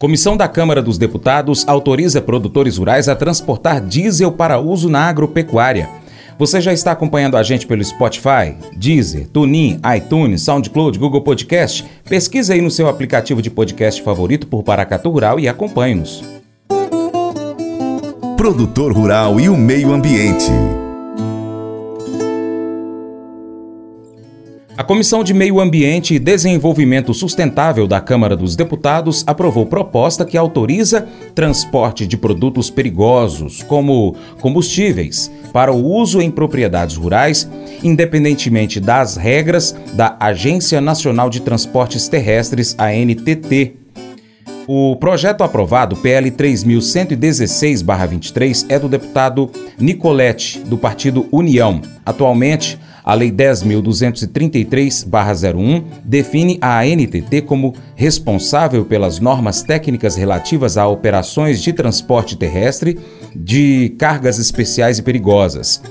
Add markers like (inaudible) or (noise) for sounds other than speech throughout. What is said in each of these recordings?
Comissão da Câmara dos Deputados autoriza produtores rurais a transportar diesel para uso na agropecuária. Você já está acompanhando a gente pelo Spotify, Deezer, TuneIn, iTunes, SoundCloud, Google Podcast? Pesquisa aí no seu aplicativo de podcast favorito por Paracatu Rural e acompanhe-nos. Produtor Rural e o Meio Ambiente. Comissão de Meio Ambiente e Desenvolvimento Sustentável da Câmara dos Deputados aprovou proposta que autoriza transporte de produtos perigosos, como combustíveis, para o uso em propriedades rurais, independentemente das regras da Agência Nacional de Transportes Terrestres, ANTT. O projeto aprovado, PL 3116-23, é do deputado Nicolete, do partido União. Atualmente, a Lei 10.233-01 define a ANTT como responsável pelas normas técnicas relativas a operações de transporte terrestre de cargas especiais e perigosas.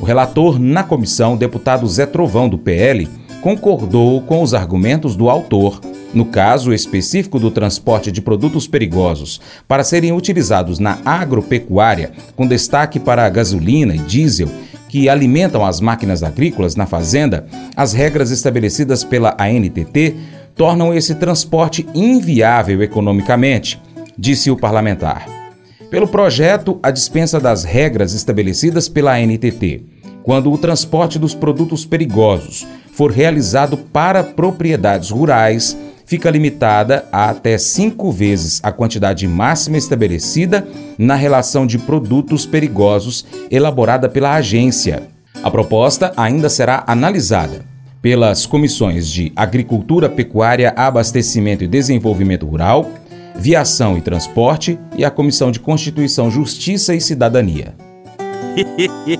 O relator na comissão, deputado Zé Trovão, do PL, concordou com os argumentos do autor, no caso específico do transporte de produtos perigosos, para serem utilizados na agropecuária, com destaque para a gasolina e diesel que alimentam as máquinas agrícolas na fazenda, as regras estabelecidas pela ANTT tornam esse transporte inviável economicamente, disse o parlamentar. Pelo projeto, a dispensa das regras estabelecidas pela ANTT, quando o transporte dos produtos perigosos for realizado para propriedades rurais, fica limitada a até cinco vezes a quantidade máxima estabelecida na relação de produtos perigosos elaborada pela agência. A proposta ainda será analisada pelas comissões de Agricultura, Pecuária, Abastecimento e Desenvolvimento Rural, Viação e Transporte e a Comissão de Constituição, Justiça e Cidadania. (laughs)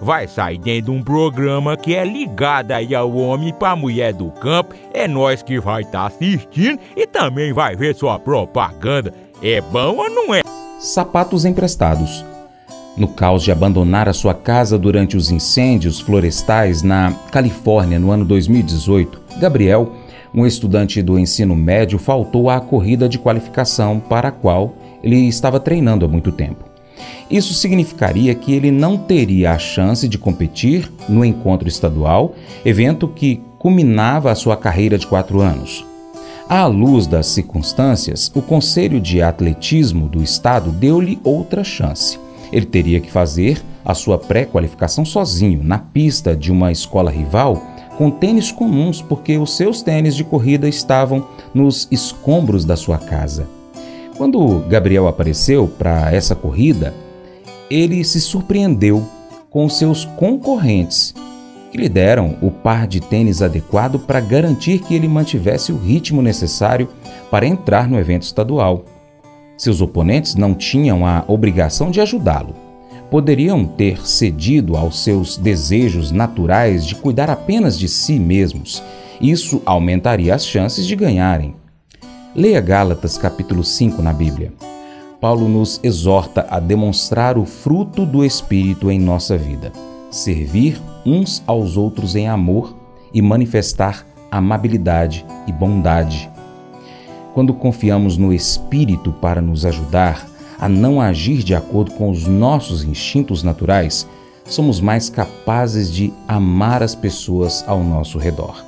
vai sair dentro de um programa que é ligado aí ao homem para a mulher do campo. É nós que vai estar tá assistindo e também vai ver sua propaganda. É bom ou não é? Sapatos emprestados no caos de abandonar a sua casa durante os incêndios florestais na Califórnia no ano 2018, Gabriel, um estudante do ensino médio, faltou à corrida de qualificação para a qual ele estava treinando há muito tempo. Isso significaria que ele não teria a chance de competir no encontro estadual, evento que culminava a sua carreira de quatro anos. À luz das circunstâncias, o Conselho de Atletismo do Estado deu-lhe outra chance ele teria que fazer a sua pré-qualificação sozinho, na pista de uma escola rival, com tênis comuns, porque os seus tênis de corrida estavam nos escombros da sua casa. Quando Gabriel apareceu para essa corrida, ele se surpreendeu com seus concorrentes, que lhe deram o par de tênis adequado para garantir que ele mantivesse o ritmo necessário para entrar no evento estadual. Seus oponentes não tinham a obrigação de ajudá-lo. Poderiam ter cedido aos seus desejos naturais de cuidar apenas de si mesmos. Isso aumentaria as chances de ganharem. Leia Gálatas capítulo 5 na Bíblia. Paulo nos exorta a demonstrar o fruto do Espírito em nossa vida, servir uns aos outros em amor e manifestar amabilidade e bondade quando confiamos no Espírito para nos ajudar a não agir de acordo com os nossos instintos naturais, somos mais capazes de amar as pessoas ao nosso redor.